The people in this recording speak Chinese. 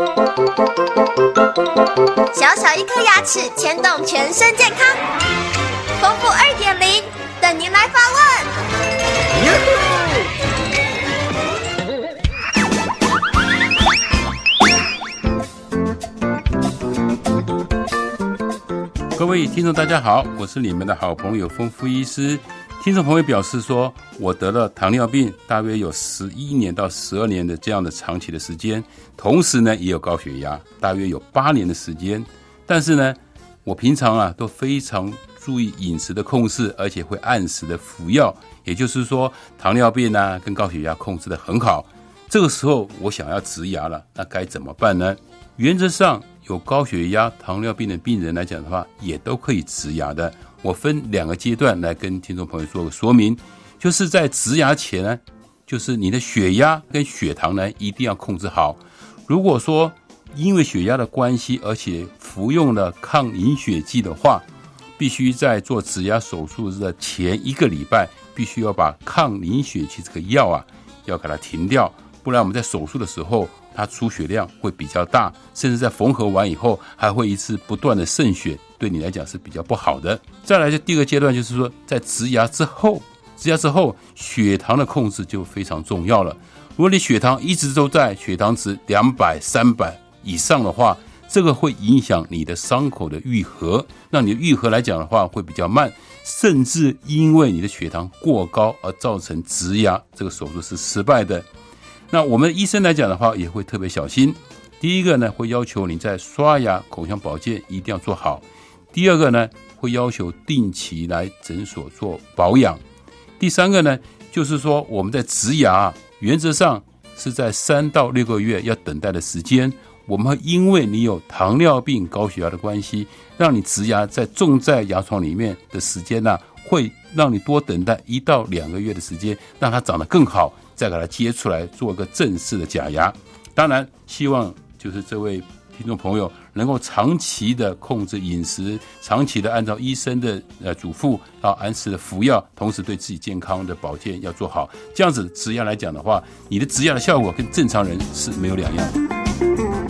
小小一颗牙齿牵动全身健康，丰富二点零等您来发问。各位听众，大家好，我是你们的好朋友丰富医师。听众朋友表示说，我得了糖尿病，大约有十一年到十二年的这样的长期的时间，同时呢也有高血压，大约有八年的时间。但是呢，我平常啊都非常注意饮食的控制，而且会按时的服药，也就是说糖尿病呢跟高血压控制的很好。这个时候我想要植牙了，那该怎么办呢？原则上有高血压、糖尿病的病人来讲的话，也都可以植牙的。我分两个阶段来跟听众朋友做个说明，就是在植牙前呢，就是你的血压跟血糖呢一定要控制好。如果说因为血压的关系，而且服用了抗凝血剂的话，必须在做植牙手术的前一个礼拜，必须要把抗凝血剂这个药啊要给它停掉，不然我们在手术的时候。它出血量会比较大，甚至在缝合完以后还会一次不断的渗血，对你来讲是比较不好的。再来就第二个阶段，就是说在植牙之后，植牙之后血糖的控制就非常重要了。如果你血糖一直都在血糖值两百、三百以上的话，这个会影响你的伤口的愈合，让你的愈合来讲的话会比较慢，甚至因为你的血糖过高而造成植牙这个手术是失败的。那我们医生来讲的话，也会特别小心。第一个呢，会要求你在刷牙、口腔保健一定要做好；第二个呢，会要求定期来诊所做保养；第三个呢，就是说我们在植牙，原则上是在三到六个月要等待的时间。我们会因为你有糖尿病、高血压的关系，让你植牙在种在牙床里面的时间呢，会让你多等待一到两个月的时间，让它长得更好。再给它接出来，做一个正式的假牙。当然，希望就是这位听众朋友能够长期的控制饮食，长期的按照医生的呃嘱咐，要按时的服药，同时对自己健康的保健要做好。这样子植牙来讲的话，你的植牙的效果跟正常人是没有两样。的